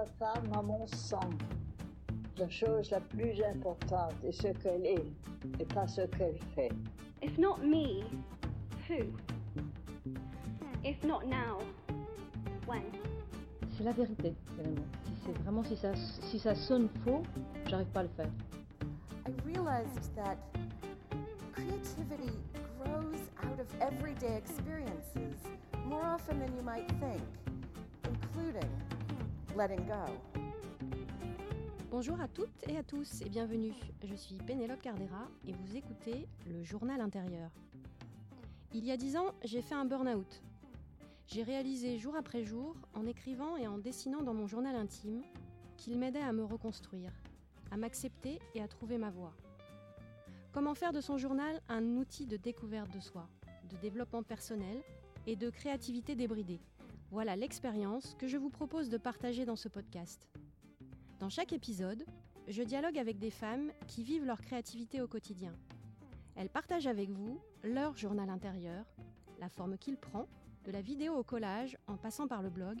la femme a mon sang. La chose la plus importante est ce qu'elle est et pas ce qu'elle fait. If not me, who? If not now, when? C'est la vérité, finalement. Si c'est vraiment si ça, si ça sonne faux, j'arrive pas à le faire. I realized that creativity grows out of everyday experiences more often than you might think, including Bonjour à toutes et à tous et bienvenue. Je suis Pénélope Cardera et vous écoutez le journal intérieur. Il y a dix ans, j'ai fait un burn-out. J'ai réalisé jour après jour, en écrivant et en dessinant dans mon journal intime, qu'il m'aidait à me reconstruire, à m'accepter et à trouver ma voie. Comment faire de son journal un outil de découverte de soi, de développement personnel et de créativité débridée? Voilà l'expérience que je vous propose de partager dans ce podcast. Dans chaque épisode, je dialogue avec des femmes qui vivent leur créativité au quotidien. Elles partagent avec vous leur journal intérieur, la forme qu'il prend, de la vidéo au collage en passant par le blog,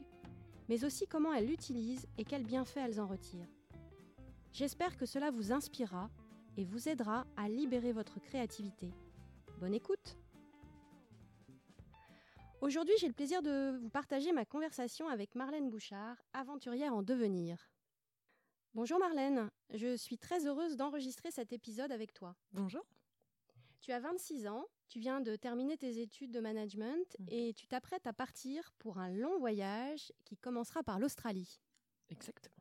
mais aussi comment elles l'utilisent et quels bienfaits elles en retirent. J'espère que cela vous inspirera et vous aidera à libérer votre créativité. Bonne écoute Aujourd'hui, j'ai le plaisir de vous partager ma conversation avec Marlène Bouchard, aventurière en devenir. Bonjour Marlène, je suis très heureuse d'enregistrer cet épisode avec toi. Bonjour. Tu as 26 ans, tu viens de terminer tes études de management Mm. et tu t'apprêtes à partir pour un long voyage qui commencera par l'Australie. Exactement.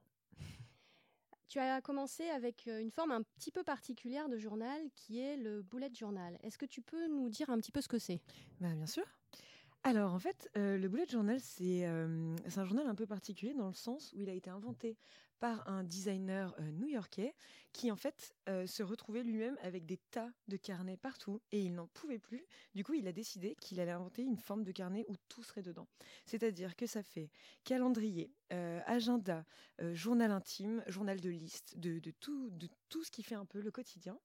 Tu as commencé avec euh, une forme un petit peu particulière de journal qui est le bullet journal. Est-ce que tu peux nous dire un petit peu ce que c'est? Bah, bien sûr. Alors, en fait, euh, le bullet journal, c'est euh, c'est un journal un peu particulier dans le sens où il a été inventé par un designer euh, new-yorkais qui, en fait, se retrouvait lui-même avec des tas de carnets partout et il n'en pouvait plus. Du coup, il a décidé qu'il allait inventer une forme de carnet où tout serait dedans. C'est-à-dire que ça fait calendrier, agenda, journal intime, journal de liste, de tout, de tout ce qui fait un peu le quotidien.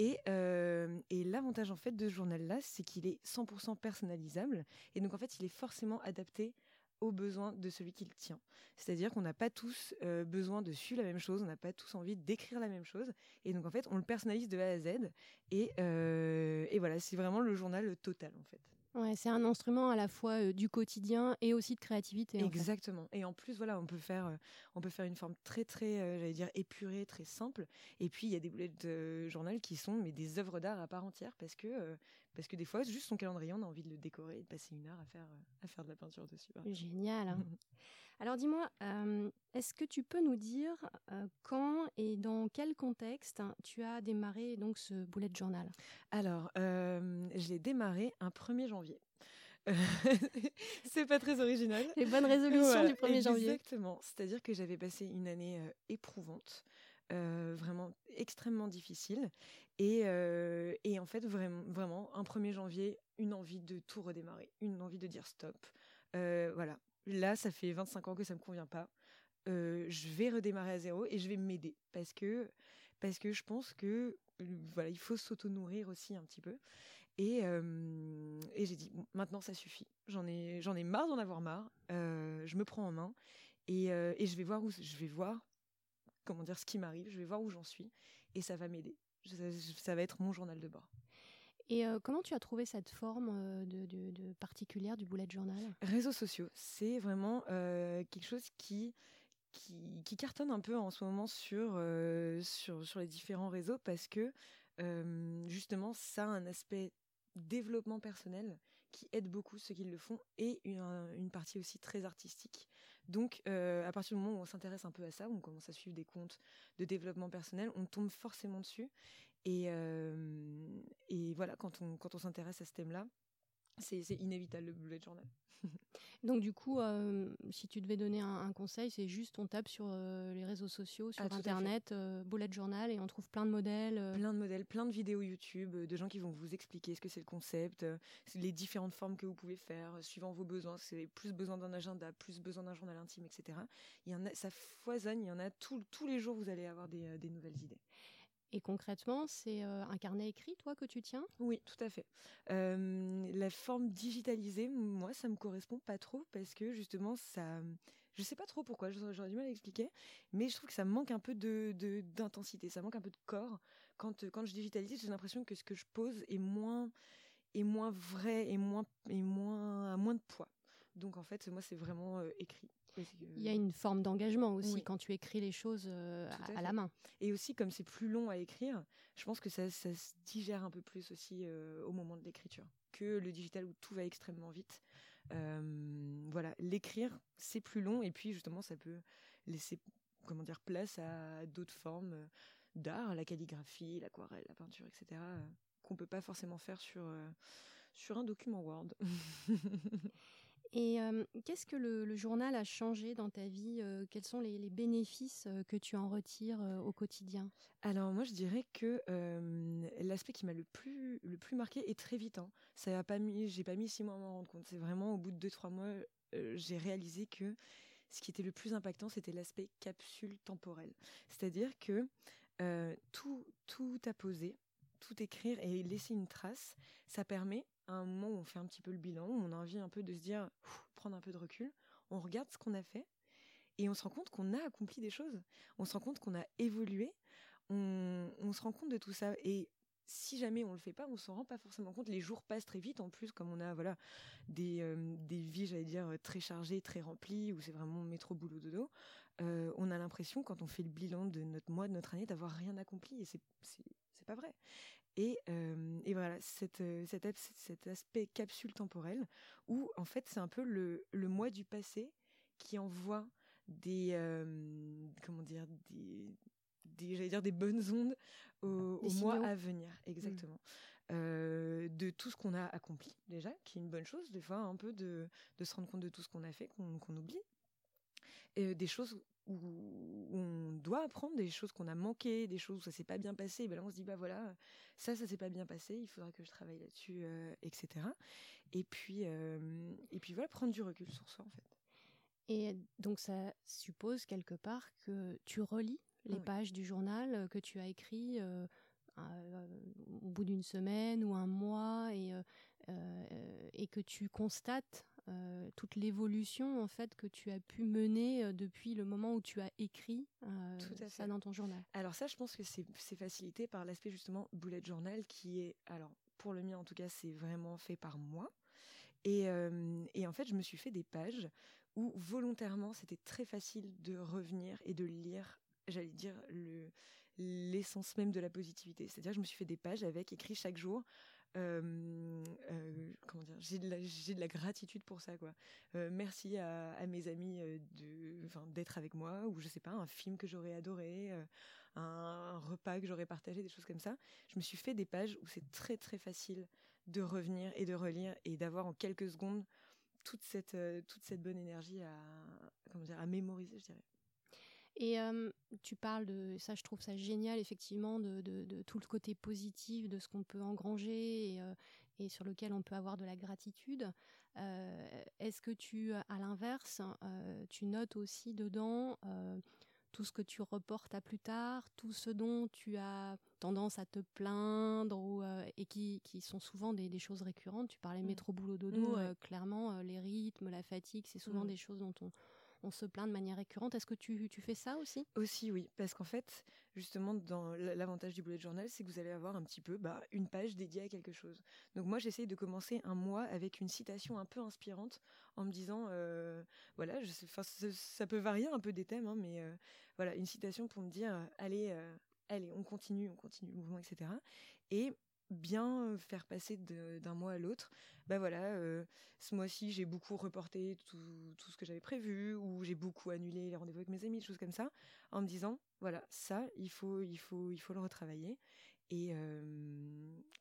Et, euh, et l'avantage en fait de ce journal-là, c'est qu'il est 100% personnalisable. Et donc en fait, il est forcément adapté aux besoins de celui qui le tient. C'est-à-dire qu'on n'a pas tous euh, besoin de suivre la même chose, on n'a pas tous envie d'écrire la même chose. Et donc en fait, on le personnalise de A à Z. Et, euh, et voilà, c'est vraiment le journal total en fait. Ouais, c'est un instrument à la fois euh, du quotidien et aussi de créativité. en fait. Exactement. Et en plus, voilà, on peut faire, euh, on peut faire une forme très, très, euh, j'allais dire épurée, très simple. Et puis, il y a des boulettes de journal qui sont mais des œuvres d'art à part entière parce que, parce que des fois, juste son calendrier, on a envie de le décorer et de passer une heure à faire, à faire de la peinture dessus. Génial. hein. Alors dis-moi, euh, est-ce que tu peux nous dire euh, quand et dans quel contexte tu as démarré donc ce bullet journal? Alors, euh, je l'ai démarré un 1er janvier. C'est pas très original. Les bonnes résolutions Voilà, du 1er janvier. Exactement. C'est-à-dire que j'avais passé une année euh, éprouvante, euh, vraiment extrêmement difficile. Et, euh, et en fait, vraiment, vraiment, un 1er janvier, une envie de tout redémarrer, une envie de dire stop. Voilà. Là, ça fait 25 ans que ça me convient pas. Je vais redémarrer à zéro et je vais m'aider parce que, parce que je pense que voilà, il faut s'auto-nourrir aussi un petit peu. Et, et j'ai dit, maintenant ça suffit. J'en ai, ai marre d'en avoir marre. Je me prends en main et, et je vais voir où je vais voir comment dire ce qui m'arrive. Je vais voir où j'en suis et ça va m'aider. Ça va être mon journal de bord. Et euh, comment tu as trouvé cette forme euh, particulière du bullet journal? Réseaux sociaux, c'est vraiment euh, quelque chose qui, cartonne un peu en ce moment sur, les différents réseaux parce que justement, ça a un aspect développement personnel qui aide beaucoup ceux qui le font et une, un- une partie aussi très artistique. Donc, à partir du moment où on s'intéresse un peu à ça, où on commence à suivre des comptes de développement personnel, on tombe forcément dessus. Et, euh, et voilà, quand on, quand on s'intéresse à ce thème-là, c'est inévitable le bullet journal. Donc du coup, euh, si tu devais donner un, un conseil, c'est juste on tape sur euh, les réseaux sociaux, sur Ah. Internet, euh, bullet journal, et on trouve plein de modèles. Plein de modèles, plein de vidéos YouTube, de gens qui vont vous expliquer ce que c'est le concept, les différentes formes que vous pouvez faire, suivant vos besoins. C'est plus besoin d'un agenda, plus besoin d'un journal intime, etc. Il y en a, ça foisonne, il y en a tout- tous les jours, vous allez avoir des, des nouvelles idées. Et concrètement, c'est euh, un carnet écrit, toi, que tu tiens? Oui, tout à fait. La forme digitalisée, moi, ça me correspond pas trop parce que justement, ça, Je sais pas trop pourquoi, j'aurais du mal à expliquer, mais je trouve que ça manque un peu d'intensité, ça manque un peu de corps. Quand, quand je digitalise, j'ai l'impression que ce que je pose est moins, est moins vrai et moins, et moins, moins de poids. Donc en fait, moi, c'est vraiment euh, écrit. Il y a une forme d'engagement aussi quand tu écris les choses euh, à, la main. Et aussi, comme c'est plus long à écrire, je pense que ça, ça se digère un peu plus aussi euh, au moment de l'écriture que le digital où tout va extrêmement vite. voilà, l'écrire, c'est plus long et puis justement, ça peut laisser comment dire place à d'autres formes d'art, la calligraphie, l'aquarelle, la peinture, etc., qu'on peut pas forcément faire sur sur un document Word. Et qu'est-ce que le, journal a changé dans ta vie Quels sont les, bénéfices que tu en retires au quotidien? Alors moi je dirais que l'aspect qui m'a le plus, le plus marqué est très vite. Hein. Ça a pas mis, j'ai pas mis six mois à m'en rendre compte. C'est vraiment au bout de deux trois mois, j'ai réalisé que ce qui était le plus impactant, c'était l'aspect capsule temporelle. C'est-à-dire que tout, tout à poser, tout écrire et laisser une trace, ça permet un moment où on fait un petit peu le bilan, où on a envie un peu de se dire, prendre un peu de recul, on regarde ce qu'on a fait et on se rend compte qu'on a accompli des choses. On se rend compte qu'on a évolué. On, se rend compte de tout ça. Et si jamais on le fait pas, on s'en rend pas forcément compte. Les jours passent très vite. En plus, comme on a voilà des, euh, des vies, j'allais dire très chargées, très remplies, où c'est vraiment métro boulot dodo, euh, on a l'impression quand on fait le bilan de notre mois, de notre année, d'avoir rien accompli. Et c'est c'est pas vrai. Euh, et, voilà, cette, euh, cet, aspect capsule temporelle, où en fait c'est un peu le, le mois du passé qui envoie des, euh, comment dire, des, des, dire des bonnes ondes au, mois à venir, exactement. Mmh. de tout ce qu'on a accompli déjà, qui est une bonne chose, des fois un peu de, de se rendre compte de tout ce qu'on a fait, qu'on oublie. Et des choses où on doit apprendre des choses qu'on a manquées, des choses où ça s'est pas bien passé. Et ben là, on se dit bah voilà, ça, ça s'est pas bien passé. Il faudra que je travaille là-dessus, euh, etc. Et puis, euh, et puis voilà, prendre du recul sur soi en fait. Et donc ça suppose quelque part que tu relis les pages du journal que tu as écrit euh, au bout d'une semaine ou un mois et, et que tu constates euh, toute l'évolution en fait que tu as pu mener euh, depuis le moment où tu as écrit euh, ça dans ton journal? Alors ça, je pense que c'est facilité par l'aspect justement bullet journal qui est, alors pour le mien en tout cas, c'est vraiment fait par moi. Et, et, en fait, je me suis fait des pages où volontairement, c'était très facile de revenir et de lire, j'allais dire, le l'essence même de la positivité. C'est-à-dire, je me suis fait des pages avec écrit chaque jour comment dire, j'ai de, la, gratitude pour ça, quoi. Euh, merci à, mes amis de, d'être avec moi, ou je sais pas, un film que j'aurais adoré, un, repas que j'aurais partagé, des choses comme ça. Je me suis fait des pages où c'est très très facile de revenir et de relire et d'avoir en quelques secondes toute cette toute cette bonne énergie à comment dire à mémoriser, je dirais. Et tu parles de ça, je trouve ça génial, effectivement, de, de, tout le côté positif, de ce qu'on peut engranger et, et, sur lequel on peut avoir de la gratitude. Est-ce que tu, à l'inverse, tu notes aussi dedans tout ce que tu reportes à plus tard, tout ce dont tu as tendance à te plaindre ou, et qui, qui, sont souvent des, des, choses récurrentes? Tu parlais mmh. métro boulot dodo, mmh, clairement les rythmes, la fatigue, c'est souvent mmh. des choses dont on, on se plaint de manière récurrente. Est-ce que tu, fais ça aussi? Aussi, oui. Parce qu'en fait, justement, dans l'avantage du bullet journal, c'est que vous allez avoir un petit peu bah, une page dédiée à quelque chose. Donc moi, j'essaye de commencer un mois avec une citation un peu inspirante en me disant, euh, voilà, je ça peut varier un peu des thèmes, hein, mais euh, voilà, une citation pour me dire, allez, euh, allez, on continue, on continue le mouvement, etc. Et bien faire passer d'un mois à l'autre. Bah voilà, ce mois-ci j'ai beaucoup reporté tout, tout ce que j'avais prévu ou j'ai beaucoup annulé les rendez-vous avec mes amis, des choses comme ça, en me disant voilà ça il faut il faut il faut le retravailler. Et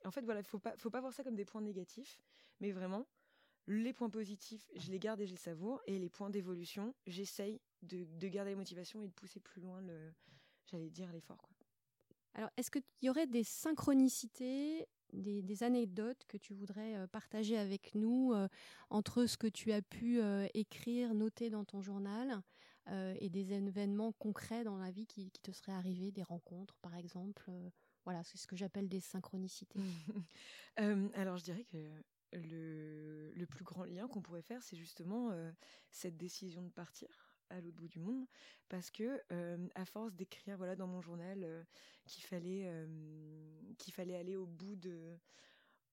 en fait voilà, faut pas faut pas voir ça comme des points négatifs, mais vraiment les points positifs, je les garde et je les savoure, et les points d'évolution, j'essaye de, de garder la motivation et de pousser plus loin le, j'allais dire l'effort. Alors, est-ce qu'il y aurait des synchronicités, des, anecdotes que tu voudrais euh, partager avec nous euh, entre ce que tu as pu euh, écrire, noter dans ton journal et des événements concrets dans la vie qui, te seraient arrivés, des rencontres par exemple Voilà, c'est ce que j'appelle des synchronicités. alors, je dirais que le, le plus grand lien qu'on pourrait faire, c'est justement cette décision de partir à l'autre bout du monde parce que à force d'écrire voilà dans mon journal qu'il fallait qu'il fallait aller au bout de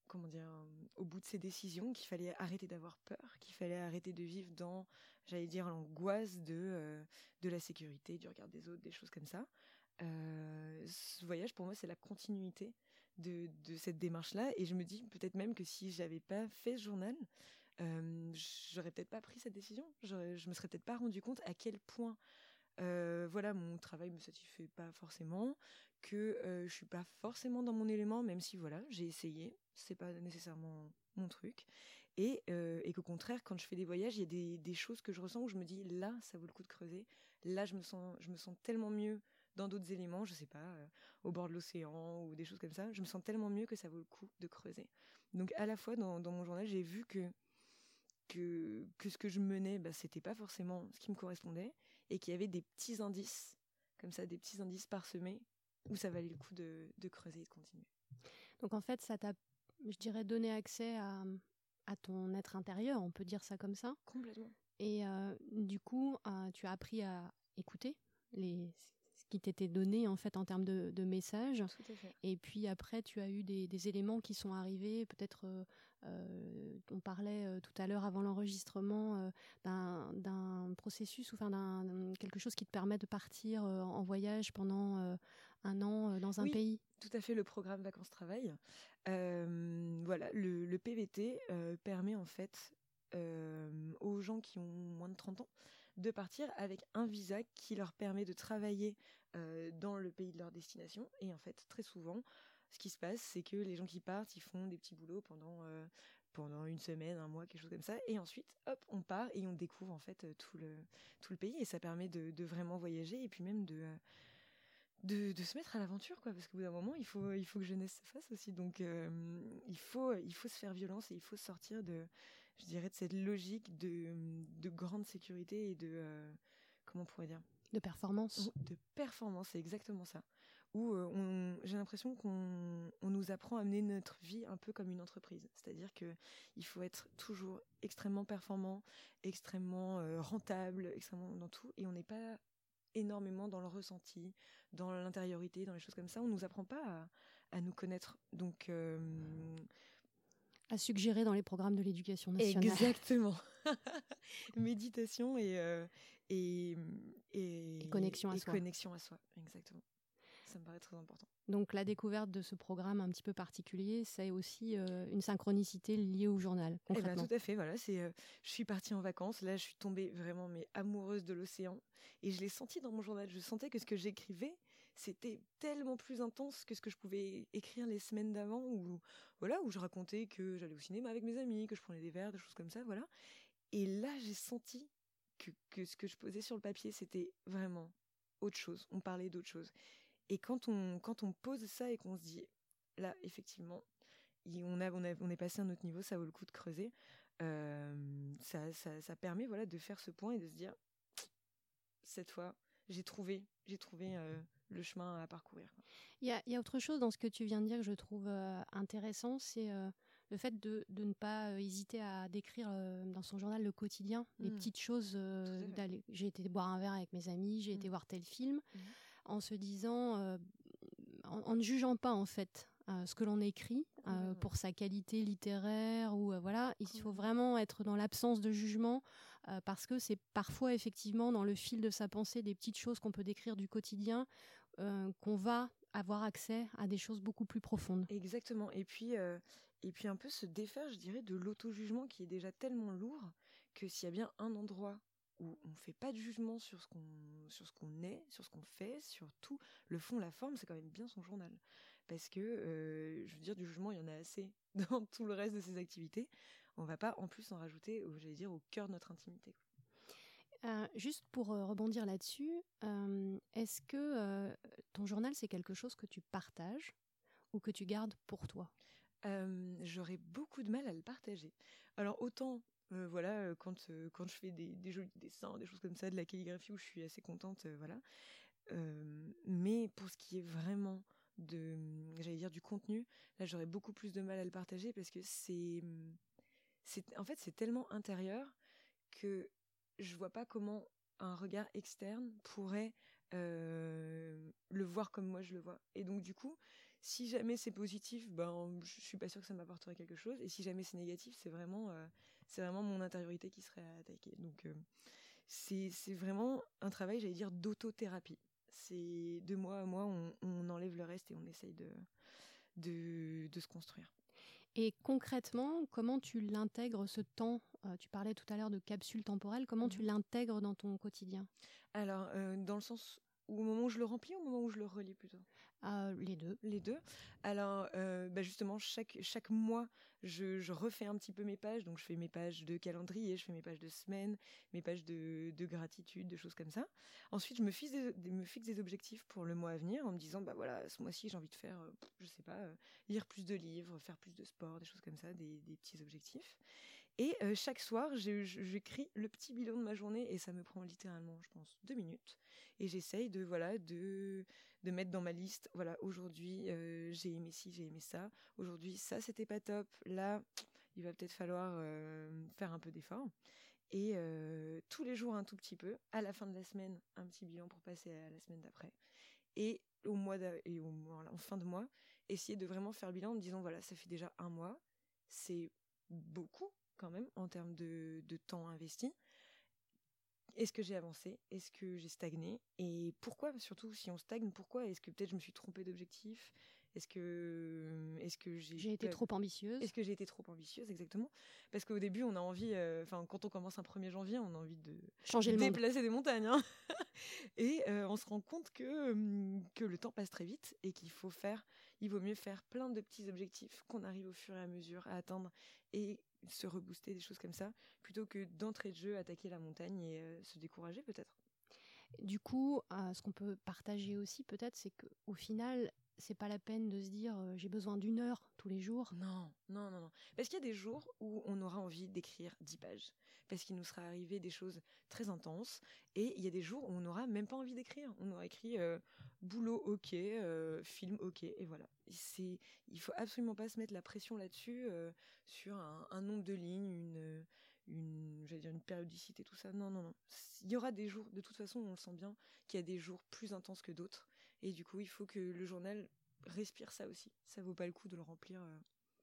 comment dire au bout de ses décisions qu'il fallait arrêter d'avoir peur qu'il fallait arrêter de vivre dans j'allais dire l'angoisse de de la sécurité du regard des autres des choses comme ça ce voyage pour moi c'est la continuité de, de cette démarche là et je me dis peut-être même que si j'avais pas fait ce journal j'aurais peut-être pas pris cette décision. Je me serais peut-être pas rendu compte à quel point, voilà, mon travail me satisfait pas forcément, que euh, je suis pas forcément dans mon élément, même si voilà, j'ai essayé, c'est pas nécessairement mon truc, et, euh, qu'au contraire, quand je fais des voyages, il y a des, choses que je ressens où je me dis là, ça vaut le coup de creuser, là, je me sens, je me sens tellement mieux dans d'autres éléments, je sais pas, au bord de l'océan ou des choses comme ça, je me sens tellement mieux que ça vaut le coup de creuser. Donc à la fois dans mon journal, j'ai vu que que, que ce que je menais, bah, c'était pas forcément ce qui me correspondait, et qu'il y avait des petits indices, comme ça, des petits indices parsemés, où ça valait le coup de, de creuser et de continuer. Donc en fait, ça t'a, je dirais, donné accès à, à ton être intérieur, on peut dire ça comme ça. Complètement. Et euh, du coup, euh, tu as appris à écouter les, qui t'était donné en fait en termes de, de messages. Tout à fait. Et puis après, tu as eu des, des éléments qui sont arrivés, peut-être euh, euh, on parlait euh, tout à l'heure avant l'enregistrement euh, d'un processus ou enfin d'un quelque chose qui te permet de partir en voyage pendant un an dans un oui, pays. Tout à fait, le programme vacances-travail. voilà, le, le PVT permet en fait aux gens qui ont moins de 30 ans de partir avec un visa qui leur permet de travailler euh, dans le pays de leur destination. Et en fait, très souvent, ce qui se passe, c'est que les gens qui partent, ils font des petits boulots pendant euh, pendant une semaine, un mois, quelque chose comme ça, et ensuite, hop, on part et on découvre en fait tout le tout le pays. Et ça permet de, de vraiment voyager et puis même de de, se mettre à l'aventure quoi. Parce qu'au bout d'un moment il faut il faut que jeunesse se fasse aussi. Donc euh, il faut il faut se faire violence et il faut sortir de je dirais de cette logique de de grande sécurité et de euh, comment on pourrait dire? De performance de performance c'est exactement ça où euh, j'ai l'impression qu'on on nous apprend à mener notre vie un peu comme une entreprise. C'est-à-dire que il faut être toujours extrêmement performant, extrêmement euh, rentable, extrêmement dans tout, et on n'est pas énormément dans le ressenti, dans l'intériorité, dans les choses comme ça. On nous apprend pas à, à nous connaître. Donc euh, à suggérer dans les programmes de l'éducation nationale. Exactement. Méditation et, euh, et, et, et, connexion à et soi. Connexion à soi, exactement. Ça me paraît très important. Donc la découverte de ce programme un petit peu particulier, c'est aussi euh, une synchronicité liée au journal. Eh ben, tout à fait. Voilà, c'est. Euh, je suis partie en vacances. Là, je suis tombée vraiment mais amoureuse de l'océan et je l'ai senti dans mon journal. Je sentais que ce que j'écrivais, c'était tellement plus intense que ce que je pouvais écrire les semaines d'avant où voilà où je racontais que j'allais au cinéma avec mes amis, que je prenais des verres, des choses comme ça. Voilà. Et là, j'ai senti que, que ce que je posais sur le papier, c'était vraiment autre chose. On parlait d'autre chose. Et quand on, quand on pose ça et qu'on se dit, là, effectivement, on, a, on, a, on est passé à un autre niveau, ça vaut le coup de creuser, euh, ça, ça, ça, permet voilà, de faire ce point et de se dire, cette fois, j'ai trouvé, j'ai trouvé euh, le chemin à parcourir. Il y a, y a, autre chose dans ce que tu viens de dire que je trouve euh, intéressant, c'est euh, le fait de, de, ne pas euh, hésiter à décrire dans son journal le quotidien, mmh. les petites choses. J'ai été boire un verre avec mes amis, j'ai mmh. été voir tel film. Mmh en se disant, en, en, ne jugeant pas en fait ce que l'on écrit pour sa qualité littéraire ou voilà, il faut vraiment être dans l'absence de jugement parce que c'est parfois effectivement dans le fil de sa pensée des petites choses qu'on peut décrire du quotidien qu'on va avoir accès à des choses beaucoup plus profondes. Exactement. Et puis et puis un peu se défaire, je dirais, de l'auto-jugement qui est déjà tellement lourd que s'il y a bien un endroit où on fait pas de jugement sur ce qu'on sur ce qu'on est, sur ce qu'on fait, sur tout le fond, la forme, c'est quand même bien son journal parce que euh, je veux dire du jugement, il y en a assez dans tout le reste de ses activités. On va pas en plus en rajouter, j'allais dire au cœur de notre intimité. Euh, juste pour euh, rebondir là-dessus, euh, est-ce que ton journal c'est quelque chose que tu partages ou que tu gardes pour toi? J'aurais beaucoup de mal à le partager. Alors autant euh, voilà, euh, quand, euh, quand je fais des, des, jolis dessins, des choses comme ça, de la calligraphie où je suis assez contente, voilà. mais pour ce qui est vraiment de, j'allais dire, du contenu, là j'aurais beaucoup plus de mal à le partager parce que c'est, en fait, c'est tellement intérieur que je vois pas comment un regard externe pourrait le voir comme moi je le vois. Et donc du coup, si jamais c'est positif, ben je suis pas sûre que ça m'apporterait quelque chose. Et si jamais c'est négatif, c'est vraiment c'est vraiment mon intériorité qui serait attaquée. Donc c'est vraiment un travail, j'allais dire, d'autothérapie. C'est de moi à moi, on, enlève le reste et on essaye de se construire. Et concrètement, comment tu l'intègres ce temps euh, Tu parlais tout à l'heure de capsule temporelle. Comment tu mmh l'intègres dans ton quotidien? Alors, euh, dans le sens au moment où je le remplis ou au moment où je le relis plutôt? Euh, Les deux. Les deux. Alors, euh, bah justement, chaque, chaque mois, je, refais un petit peu mes pages. Donc, je fais mes pages de calendrier, je fais mes pages de semaine, mes pages de, de gratitude, de choses comme ça. Ensuite, je me fixe, des, objectifs pour le mois à venir en me disant, bah voilà, ce mois-ci, j'ai envie de faire, euh, je sais pas, lire plus de livres, faire plus de sport, des choses comme ça, des, des petits objectifs. Et chaque soir, j'écris le petit bilan de ma journée et ça me prend littéralement, je pense, deux minutes. Et j'essaye de voilà de de mettre dans ma liste, voilà, aujourd'hui j'ai aimé ci, j'ai aimé ça. Aujourd'hui ça c'était pas top. Là, il va peut-être falloir faire un peu d'effort. Et tous les jours un tout petit peu. À la fin de la semaine, un petit bilan pour passer à la semaine d'après. Et au mois et au, en fin de mois, essayer de vraiment faire bilan en me disant voilà, ça fait déjà un mois, c'est beaucoup quand même en termes de, de temps investi. Est-ce que j'ai avancé? Est-ce que j'ai stagné? Et pourquoi, surtout si on stagne, pourquoi? Est-ce que peut-être je me suis trompée d'objectif? Est-ce que, est-ce que j'ai, été trop ambitieuse. Est-ce que j'ai été trop ambitieuse, exactement? Parce qu'au début, on a envie, euh, enfin, quand on commence un 1er janvier, on a envie de changer le déplacer des montagnes. Hein. Et euh, on se rend compte que, hum, que le temps passe très vite et qu'il faut faire, il vaut mieux faire plein de petits objectifs qu'on arrive au fur et à mesure à atteindre. Et se rebooster, des choses comme ça, plutôt que d'entrée de jeu attaquer la montagne et euh, se décourager peut-être. Du coup, euh, ce qu'on peut partager aussi peut-être, c'est qu'au final, c'est pas la peine de se dire euh, j'ai besoin d'une heure tous les jours? Non, non, non, non. Parce qu'il y a des jours où on aura envie d'écrire 10 pages. Parce qu'il nous sera arrivé des choses très intenses. Et il y a des jours où on n'aura même pas envie d'écrire. On aura écrit boulot ok, film ok, et voilà. C'est, il faut absolument pas se mettre la pression là-dessus sur un, nombre de lignes, une, une, une périodicité, tout ça. Non, non, non. Il y aura des jours, de toute façon, on le sent bien, qu'il y a des jours plus intenses que d'autres. Et du coup, il faut que le journal respire ça aussi. Ça vaut pas le coup de le remplir.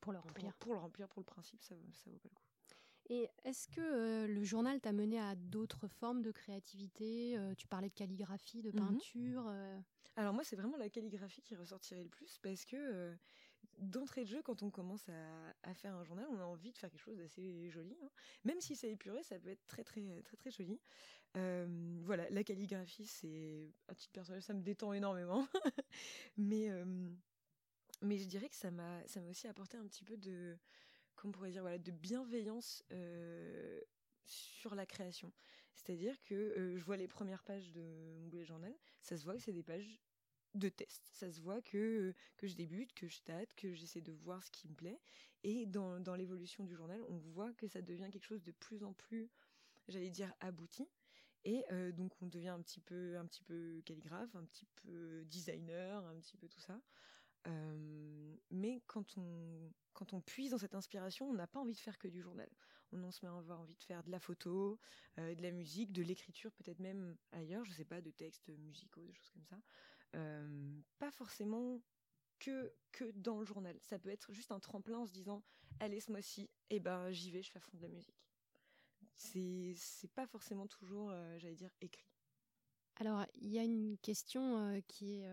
pour le remplir. Pour, le remplir, pour le principe, ça, ça vaut pas le coup. Et est-ce que le journal t'a mené à d'autres formes de créativité Tu parlais de calligraphie, de mmh peinture. Alors moi, c'est vraiment la calligraphie qui ressortirait le plus parce que d'entrée de jeu, quand on commence à, faire un journal, on a envie de faire quelque chose d'assez joli. Hein. Même si c'est épuré, ça peut être très très très très joli. Voilà, la calligraphie, c'est à titre personnel, ça me détend énormément. mais mais je dirais que ça m'a ça m'a aussi apporté un petit peu de comment pourrait dire voilà de bienveillance sur la création. C'est-à-dire que je vois les premières pages de mon boulet journal, ça se voit que c'est des pages de test. Ça se voit que, que je débute, que je tâte, que j'essaie de voir ce qui me plaît. Et dans, dans l'évolution du journal, on voit que ça devient quelque chose de plus en plus, j'allais dire, abouti. Et euh, donc on devient un petit peu, calligraphe, un petit peu designer, un petit peu tout ça. Euh, mais quand on, quand on puise dans cette inspiration, on n'a pas envie de faire que du journal. On, se met à avoir envie de faire de la photo, euh, de la musique, de l'écriture, peut-être même ailleurs, je sais pas, de textes musicaux, des choses comme ça. Pas forcément que, que dans le journal. Ça peut être juste un tremplin en se disant allez ce mois-ci, eh ben j'y vais, je fais à fond de la musique. C'est pas forcément toujours, euh, j'allais dire, écrit. Alors il y a une question euh, qui est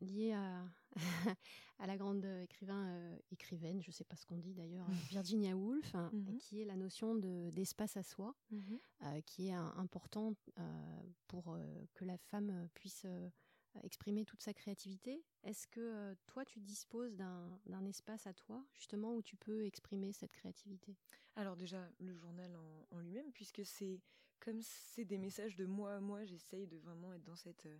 liée à à la grande écrivain écrivaine, je sais pas ce qu'on dit d'ailleurs, Virginia Woolf, hein, mmh qui est la notion de d'espace à soi, mmh qui est important pour que la femme puisse exprimer toute sa créativité. Est-ce que euh, toi, tu disposes d'un espace à toi, justement, où tu peux exprimer cette créativité? Alors déjà, le journal en, lui-même, puisque c'est comme c'est des messages de moi à moi, j'essaye de vraiment être dans cette, euh,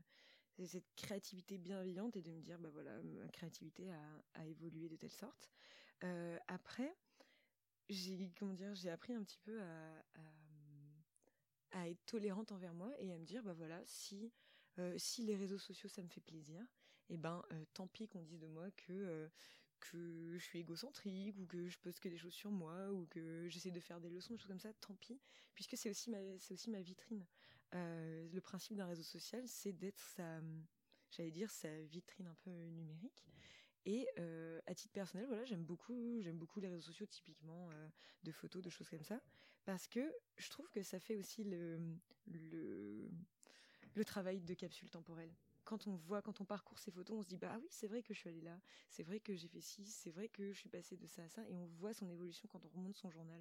cette créativité bienveillante et de me dire, bah voilà, ma créativité a, évolué de telle sorte. Euh, après, j'ai dire, j'ai appris un petit peu à, à, à, être tolérante envers moi et à me dire, bah voilà, si si les réseaux sociaux ça me fait plaisir, eh ben tant pis qu'on dise de moi que que je suis égocentrique ou que je poste que des choses sur moi ou que j'essaie de faire des leçons, des choses comme ça, tant pis, puisque c'est aussi ma c'est aussi ma vitrine. le principe d'un réseau social, c'est d'être sa, j'allais dire, sa vitrine un peu numérique. Et à titre personnel, voilà, j'aime beaucoup, j'aime beaucoup les réseaux sociaux, typiquement de photos, de choses comme ça, parce que je trouve que ça fait aussi le, le, le travail de capsule temporelle. Quand on voit, quand on parcourt ces photos, on se dit bah oui, c'est vrai que je suis allée là, c'est vrai que j'ai fait ci, c'est vrai que je suis passée de ça à ça, et on voit son évolution quand on remonte son journal.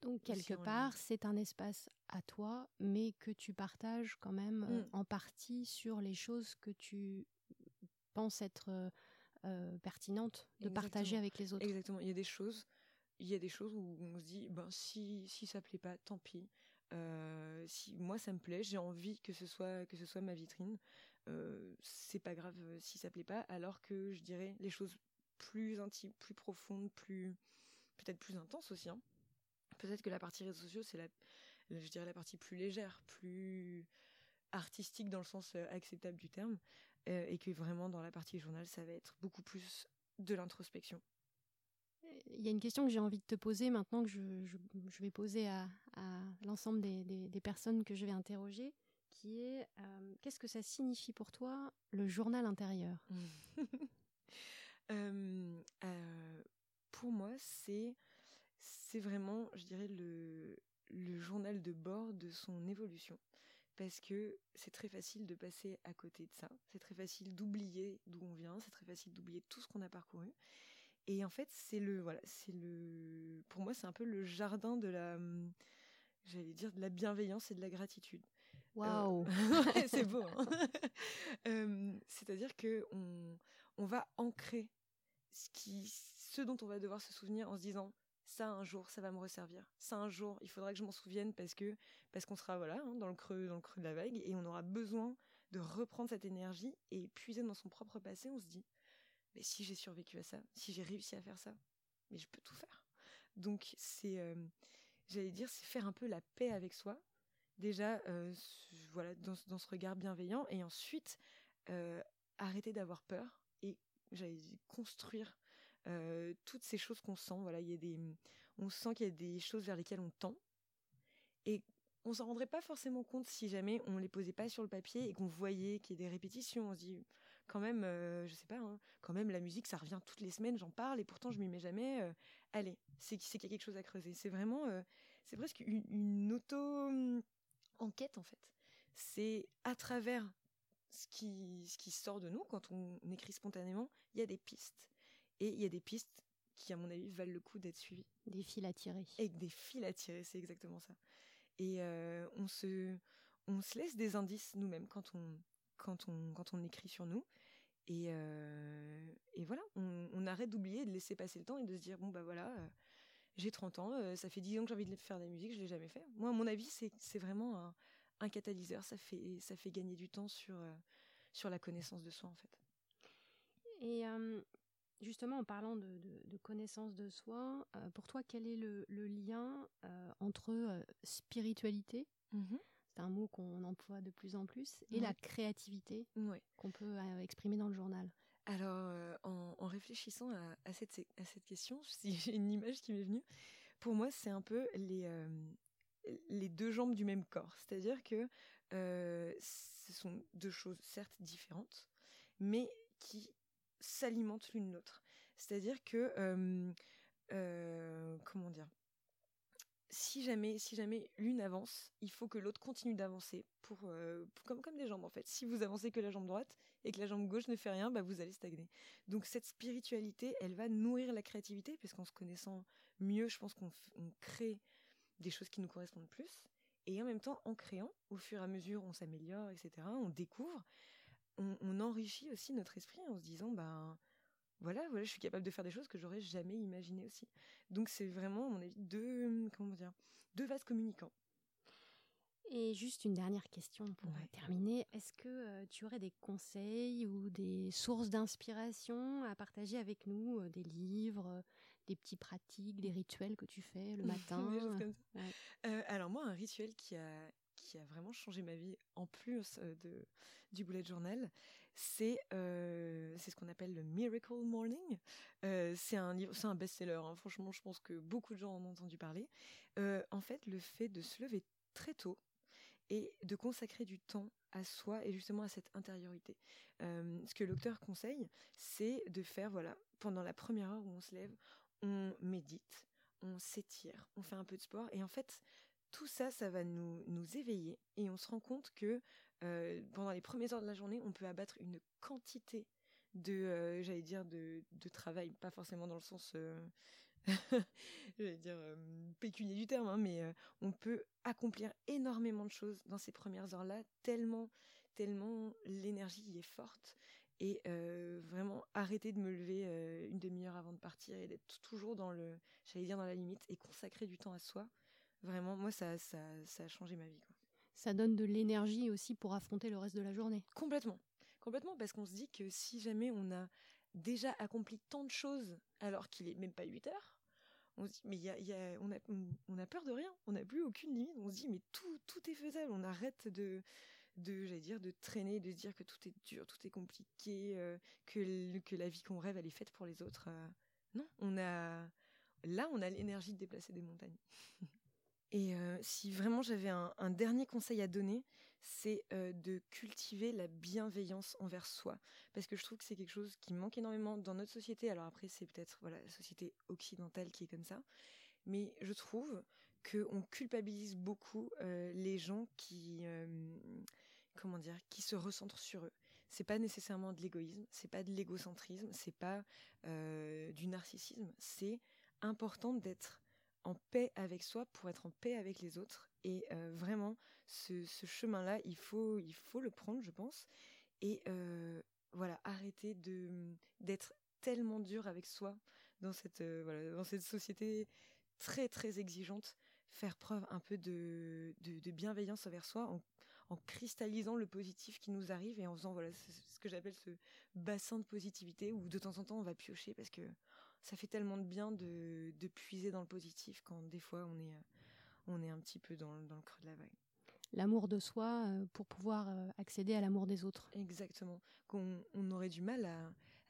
Donc quelque part, c'est un espace à toi, mais que tu partages quand même euh, Mm. en partie sur les choses que tu penses être euh, euh, pertinentes de partager avec les autres. Exactement. Il y a des choses, il y a des choses où on se dit, ben si si ça plaît pas, tant pis. Euh, si moi ça me plaît, j'ai envie que ce soit que ce soit ma vitrine. Euh, c'est pas grave euh, si ça plaît pas. Alors que je dirais les choses plus intimes, plus profondes, plus peut-être plus intenses aussi. hein. Peut-être que la partie réseaux sociaux c'est la, je dirais la partie plus légère, plus artistique dans le sens acceptable du terme, et que vraiment dans la partie journal ça va être beaucoup plus de l'introspection. Il y a une question que j'ai envie de te poser maintenant que je, vais poser à, l'ensemble des, personnes que je vais interroger, qui est euh, qu'est-ce que ça signifie pour toi le journal intérieur? Euh, euh, pour moi, c'est vraiment, je dirais, le journal de bord de son évolution. Parce que c'est très facile de passer à côté de ça. C'est très facile d'oublier d'où on vient. C'est très facile d'oublier tout ce qu'on a parcouru. Et en fait, c'est le, voilà, c'est le, pour moi, c'est un peu le jardin de la, hum, j'allais dire, de la bienveillance et de la gratitude. Waouh Ouais, c'est beau. hein. Euh, C'est-à-dire que on, on va ancrer ce, qui, ce dont on va devoir se souvenir en se disant ça un jour ça va me resservir ça un jour il faudra que je m'en souvienne parce que parce qu'on sera voilà hein, dans le creux dans le creux de la vague et on aura besoin de reprendre cette énergie et puiser dans son propre passé on se dit mais si j'ai survécu à ça si j'ai réussi à faire ça mais je peux tout faire. Donc c'est euh, j'allais dire c'est faire un peu la paix avec soi. Déjà euh, voilà dans, ce- dans ce regard bienveillant. Et ensuite euh, arrêter d'avoir peur et j'allais construire toutes ces choses qu'on sent. Voilà il y a des on sent qu'il y a des choses vers lesquelles on tend. Et on s'en rendrait pas forcément compte si jamais on les posait pas sur le papier et qu'on voyait qu'il y a des répétitions. On se dit quand même euh, je sais pas hein, quand même la musique ça revient toutes les semaines j'en parle et pourtant je m'y mets jamais euh, allez c'est qu'il y a quelque chose à creuser c'est vraiment euh, c'est presque une, une auto hum, enquête en fait. C'est à travers ce qui, ce qui sort de nous quand on écrit spontanément, il y a des pistes. Et il y a des pistes qui, à mon avis, valent le coup d'être suivies. Des fils à tirer. Et des fils à tirer, c'est exactement ça. Et euh, on, se, on se laisse des indices nous-mêmes quand on, quand, on, quand on écrit sur nous. Et, euh, et voilà, on, on arrête d'oublier, de laisser passer le temps et de se dire, bon bah voilà, euh, j'ai 30 ans, euh, ça fait 10 ans que j'ai envie de faire de la musique, je l'ai jamais fait. Moi, à mon avis, c'est vraiment un, un catalyseur, ça fait, ça fait gagner du temps sur, sur la connaissance de soi en fait. Et justement, en parlant de, de- de connaissance de soi, pour toi, quel est le, le lien entre spiritualité, c'est un mot qu'on emploie de plus en plus, et Ouais. la créativité Ouais. qu'on peut euh, exprimer dans le journal Alors, euh, en, en réfléchissant à, à cette, à cette question, si j'ai une image qui m'est venue, pour moi, c'est un peu les, euh, les deux jambes du même corps. C'est-à-dire que euh, ce sont deux choses, certes différentes, mais qui s'alimentent l'une l'autre. C'est-à-dire que, comment dire, si jamais, si jamais l'une avance, il faut que l'autre continue d'avancer euh, pour- comme, comme des jambes en fait. Si vous avancez que la jambe droite et que la jambe gauche ne fait rien, bah, vous allez stagner. Donc cette spiritualité, elle va nourrir la créativité, puisqu'en se connaissant mieux, je pense qu'on crée des choses qui nous correspondent plus. Et en même temps, en créant, au fur et à mesure, on s'améliore, etc., on découvre, on, on enrichit aussi notre esprit en se disant, ben voilà, voilà, je suis capable de faire des choses que j'aurais jamais imaginées aussi. Donc c'est vraiment, à mon avis, deux, comment dire, deux vases communicants. Et juste une dernière question pour Ouais. terminer. Est-ce que euh, tu aurais des conseils ou des sources d'inspiration à partager avec nous euh, Des livres, euh, des petits pratiques, des rituels que tu fais le matin Des choses comme ça. ouais. Euh, alors moi, un rituel qui a, qui a vraiment changé ma vie, en plus de, du bullet journal, c'est euh, c'est ce qu'on appelle le Miracle Morning. Euh, c'est un un best-seller. hein. Franchement, je pense que beaucoup de gens en ont entendu parler. Euh, en fait, le fait de se lever très tôt et de consacrer du temps à soi et justement à cette intériorité. Ce que l'auteur conseille, c'est de faire, voilà, pendant la première heure où on se lève, on médite, on s'étire, on fait un peu de sport et en fait, tout ça, ça va nous, nous éveiller et on se rend compte que euh, pendant les premières heures de la journée, on peut abattre une quantité de, euh, j'allais dire, de, travail, pas forcément dans le sens, euh, j'allais dire, pécunier du terme, hein, mais on peut accomplir énormément de choses dans ces premières heures-là, tellement, tellement l'énergie y est forte. Et vraiment arrêter de me lever une demi-heure avant de partir et d'être toujours dans le, j'allais dire, dans la limite et consacrer du temps à soi. Vraiment, moi, ça, ça, a changé ma vie. Ça donne de l'énergie aussi pour affronter le reste de la journée. Complètement. Complètement, parce qu'on se dit que si jamais on a déjà accompli tant de choses alors qu'il est même pas 8 heures, on se dit, mais a, on a peur de rien, on n'a plus aucune limite, on se dit, mais tout, tout est faisable, on arrête de, de j'allais dire, de traîner, de se dire que tout est dur, tout est compliqué, euh, que, que la vie qu'on rêve, elle est faite pour les autres. Euh. non, on a, là, on a l'énergie de déplacer des montagnes. Et si vraiment j'avais un, dernier conseil à donner, c'est de cultiver la bienveillance envers soi. Parce que je trouve que c'est quelque chose qui manque énormément dans notre société. Alors après, c'est peut-être voilà, la société occidentale qui est comme ça. Mais je trouve qu'on culpabilise beaucoup les gens qui, comment dire, qui se recentrent sur eux. C'est pas nécessairement de l'égoïsme, c'est pas de l'égocentrisme, c'est pas du narcissisme. C'est important d'être en paix avec soi pour être en paix avec les autres. Et euh, vraiment, ce, chemin-là, il faut, il faut le prendre, je pense. Et euh, voilà, arrêter de d'être tellement dur avec soi dans cette, euh, voilà, dans cette société très très exigeante. Faire preuve un peu de, de, bienveillance envers soi en, en, cristallisant le positif qui nous arrive et en faisant voilà ce que j'appelle ce bassin de positivité où de temps en temps on va piocher parce que ça fait tellement de bien de, de puiser dans le positif quand des fois on est, on est un petit peu dans, dans le creux de la vague. L'amour de soi euh, pour pouvoir euh, accéder à l'amour des autres. Exactement. Qu'on on aurait du mal à,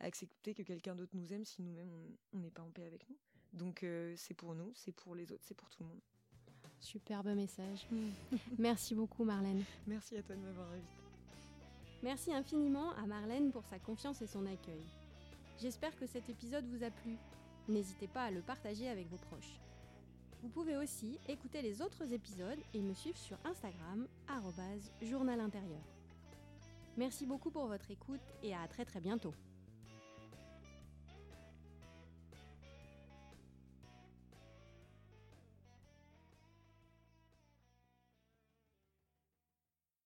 à accepter que quelqu'un d'autre nous aime si nous-mêmes on n'est pas en paix avec nous. Donc euh, c'est pour nous, c'est pour les autres, c'est pour tout le monde. Superbe message. Merci beaucoup Marlène. Merci à toi de m'avoir invité. Merci infiniment à Marlène pour sa confiance et son accueil. J'espère que cet épisode vous a plu. N'hésitez pas à le partager avec vos proches. Vous pouvez aussi écouter les autres épisodes et me suivre sur Instagram, journal intérieur. Merci beaucoup pour votre écoute et à très très bientôt.